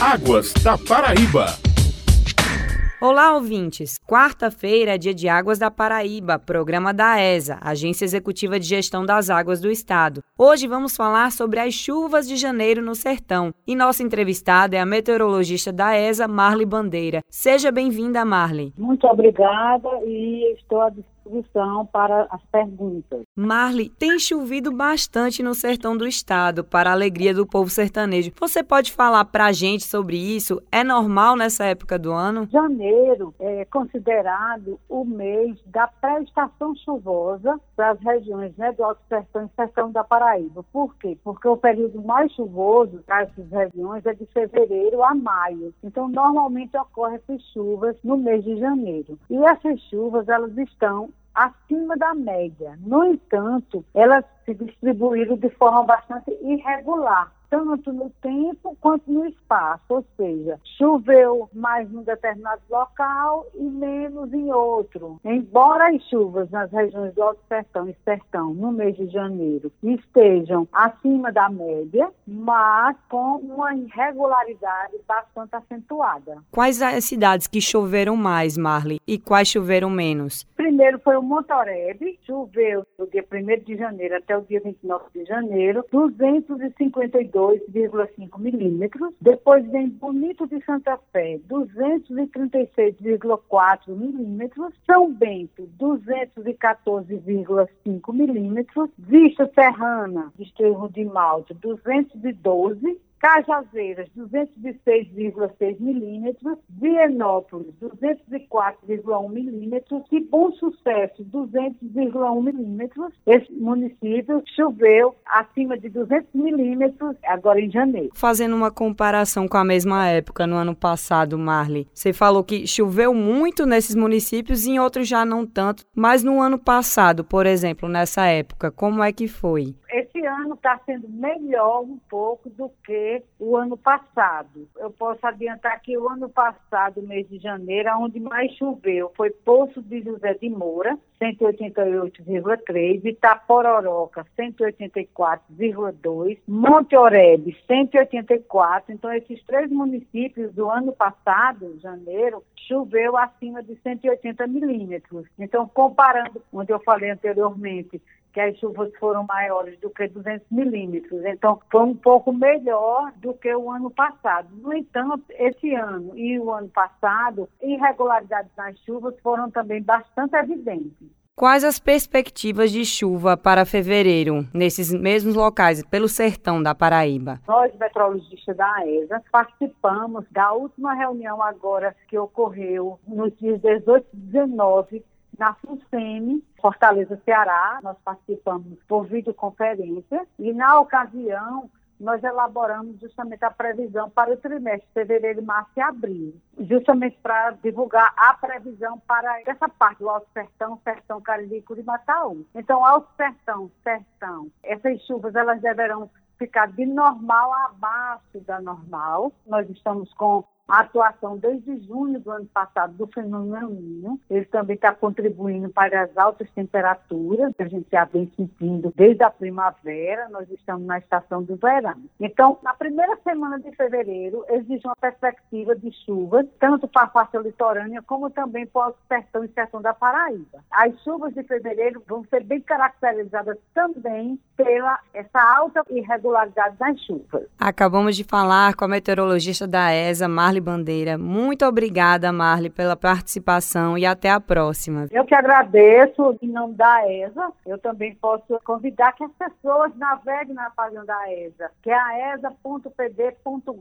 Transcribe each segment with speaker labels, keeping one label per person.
Speaker 1: Águas da Paraíba.
Speaker 2: Olá, ouvintes! Quarta-feira é dia de Águas da Paraíba, programa da ESA, Agência Executiva de Gestão das Águas do Estado. Hoje vamos falar sobre as chuvas de janeiro no sertão. E nossa entrevistada é a meteorologista da ESA, Marli Bandeira. Seja bem-vinda, Marli.
Speaker 3: Muito obrigada e estou à disposição disposição para as perguntas.
Speaker 2: Marli, tem chovido bastante no sertão do estado, para a alegria do povo sertanejo. Você pode falar para a gente sobre isso? É normal nessa época do ano?
Speaker 3: Janeiro é considerado o mês da pré-estação chuvosa para as regiões né, do Alto Sertão e Sertão da Paraíba. Por quê? Porque o período mais chuvoso para essas regiões é de fevereiro a maio. Então, normalmente ocorrem essas chuvas no mês de janeiro. E essas chuvas, elas estão acima da média. No entanto, elas se distribuíram de forma bastante irregular tanto no tempo quanto no espaço, ou seja, choveu mais num determinado local e menos em outro. Embora as chuvas nas regiões do Alto Sertão e Sertão no mês de janeiro estejam acima da média, mas com uma irregularidade bastante acentuada.
Speaker 2: Quais as cidades que choveram mais, Marli, e quais choveram menos?
Speaker 3: Primeiro foi o Montorebe, choveu do dia 1 de janeiro até o dia 29 de janeiro, 252 2,5 milímetros. Depois vem Bonito de Santa Fé, 236,4 milímetros. São Bento, 214,5 milímetros. Vista Serrana, Desterro de Malte, 212 Cajazeiras, 206,6 milímetros, Vienópolis, 204,1 milímetros e Bom Sucesso, 200,1 milímetros. Esse município choveu acima de 200 milímetros agora em janeiro.
Speaker 2: Fazendo uma comparação com a mesma época no ano passado, Marli, você falou que choveu muito nesses municípios e em outros já não tanto, mas no ano passado, por exemplo, nessa época, como é que foi?
Speaker 3: Esse ano está sendo melhor um pouco do que o ano passado. Eu posso adiantar que o ano passado, mês de janeiro, onde mais choveu foi Poço de José de Moura, 188,3, Itapororoca, 184,2, Monte Oreb, 184. Então, esses três municípios do ano passado, janeiro, choveu acima de 180 milímetros. Então, comparando, onde eu falei anteriormente, que as chuvas foram maiores do que 200 milímetros. Então, foi um pouco melhor do que o ano passado. No entanto, esse ano e o ano passado, irregularidades nas chuvas foram também bastante evidentes.
Speaker 2: Quais as perspectivas de chuva para fevereiro, nesses mesmos locais, pelo sertão da Paraíba?
Speaker 3: Nós, meteorologistas da ESA, participamos da última reunião agora que ocorreu nos dias 18 e 19 na FUNSEMI, Fortaleza, Ceará. Nós participamos por videoconferência e, na ocasião, nós elaboramos justamente a previsão para o trimestre fevereiro, março e abril, justamente para divulgar a previsão para essa parte do Alto Sertão, Sertão Cariri e Curimataú. Então, Alto Sertão, Sertão, essas chuvas elas deverão ficar de normal abaixo da normal. Nós estamos com a atuação desde junho do ano passado do fenômeno Ninho. Ele também está contribuindo para as altas temperaturas, que a gente já vem sentindo desde a primavera, nós estamos na estação do verão. Então, na primeira semana de fevereiro, existe uma perspectiva de chuvas, tanto para a faixa litorânea, como também para o sertão e sertão da Paraíba. As chuvas de fevereiro vão ser bem caracterizadas também pela essa alta irregularidade das chuvas.
Speaker 2: Acabamos de falar com a meteorologista da ESA, Marli Marli Bandeira. Muito obrigada, Marli, pela participação e até a próxima.
Speaker 3: Eu que agradeço em nome da ESA. Eu também posso convidar que as pessoas naveguem na página da ESA, que é a esa.pd.gov.br.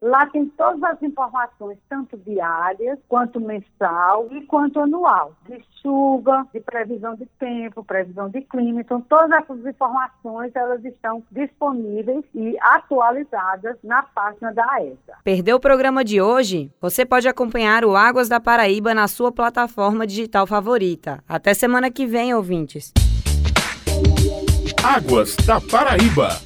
Speaker 3: Lá tem todas as informações, tanto diárias, quanto mensal e quanto anual, de chuva, de previsão de tempo, previsão de clima. Então, todas essas informações elas estão disponíveis e atualizadas na página da ESA.
Speaker 2: Perdeu o programa de hoje? Você pode acompanhar o Águas da Paraíba na sua plataforma digital favorita. Até semana que vem, ouvintes.
Speaker 1: Águas da Paraíba.